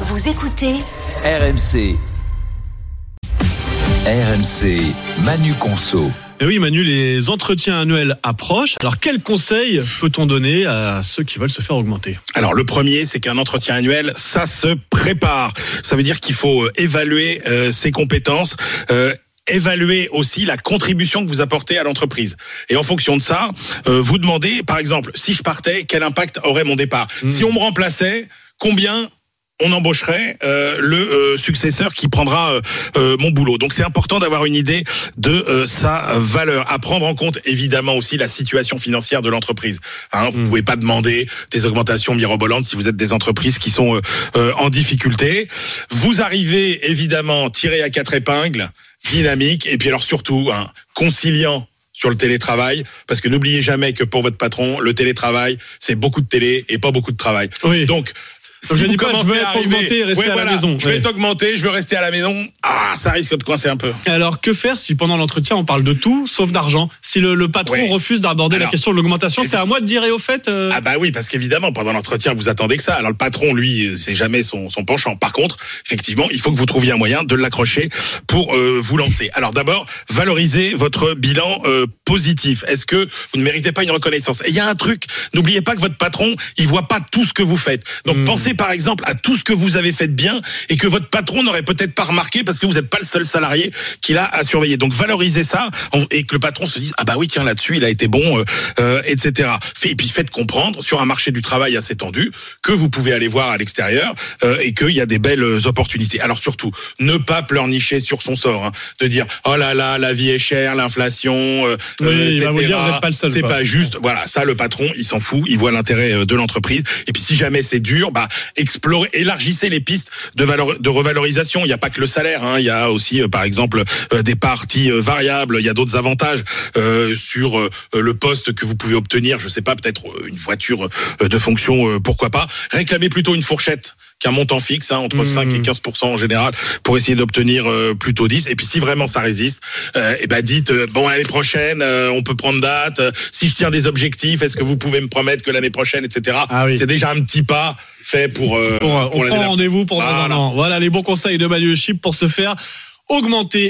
Vous écoutez RMC. RMC, Manu Conso. Et oui, Manu, les entretiens annuels approchent. Alors, quels conseils peut-on donner à ceux qui veulent se faire augmenter? Alors le premier, c'est qu'un entretien annuel, ça se prépare. Ça veut dire qu'il faut euh, évaluer euh, ses compétences. euh, évaluer aussi la contribution que vous apportez à l'entreprise. Et en fonction de ça, euh, vous demandez, par exemple, si je partais, quel impact aurait mon départ? Si on me remplaçait, combien on embaucherait euh, le euh, successeur qui prendra euh, euh, mon boulot. Donc c'est important d'avoir une idée de euh, sa valeur, à prendre en compte évidemment aussi la situation financière de l'entreprise. Hein, vous pouvez pas demander des augmentations mirobolantes si vous êtes des entreprises qui sont euh, euh, en difficulté. Vous arrivez évidemment tiré à quatre épingles, dynamique, et puis alors surtout hein, conciliant sur le télétravail, parce que n'oubliez jamais que pour votre patron, le télétravail, c'est beaucoup de télé et pas beaucoup de travail. Oui. Donc, Donc, je dis pas, je veux être augmenté et rester Ouais, à la maison. Je vais Ouais. t'augmenter, je veux rester à la maison. Ah, ça risque de coincer un peu. Alors, que faire si pendant l'entretien, on parle de tout, sauf d'argent? Si le, le patron Ouais. refuse d'aborder la question de l'augmentation, c'est à moi de dire et au fait euh, Ah bah oui, parce qu'évidemment, pendant l'entretien, vous attendez que ça. Alors le patron, lui, c'est jamais son, son penchant. Par contre, effectivement, il faut que vous trouviez un moyen de l'accrocher pour euh, vous lancer. Alors d'abord, valorisez votre bilan euh, positif. Est-ce que vous ne méritez pas une reconnaissance? Et il y a un truc, n'oubliez pas que votre patron, il voit pas tout ce que vous faites. Donc Mm. pensez par exemple à tout ce que vous avez fait de bien et que votre patron n'aurait peut-être pas remarqué parce que vous n'êtes pas le seul salarié qu'il a à surveiller. Donc valorisez ça et que le patron se dise ah bah oui tiens là-dessus il a été bon, euh, euh, etc. Et puis faites comprendre sur un marché du travail assez tendu que vous pouvez aller voir à l'extérieur euh, et qu'il y a des belles euh, opportunités. Alors surtout ne pas pleurnicher sur son sort, hein, de dire oh là là la vie est chère, l'inflation, euh, Oui, il va vous etc.. dire, vous êtes pas le seul, C'est quoi. pas juste. Voilà, ça le patron il s'en fout, il voit l'intérêt de l'entreprise. Et puis si jamais c'est dur, bah explorez, élargissez les pistes de valeur, de revalorisation. Il n'y a pas que le salaire, hein. il y a aussi euh, par exemple euh, des parties euh, variables. Il y a d'autres avantages sur le poste que vous pouvez obtenir. Je sais pas, peut-être une voiture de fonction, pourquoi pas. Réclamez plutôt une fourchette qu'un montant fixe, hein, entre Mmh. 5 et 15% en général, pour essayer d'obtenir euh, plutôt 10. Et puis si vraiment ça résiste, euh, et ben dites euh, bon l'année prochaine, on peut prendre date. Si je tiens des objectifs, est-ce que vous pouvez me promettre que l'année prochaine, etc. Ah oui. C'est déjà un petit pas fait pour. on prend rendez-vous pour dans un Voilà. an. Voilà les bons conseils de Manu Chip pour se faire augmenter.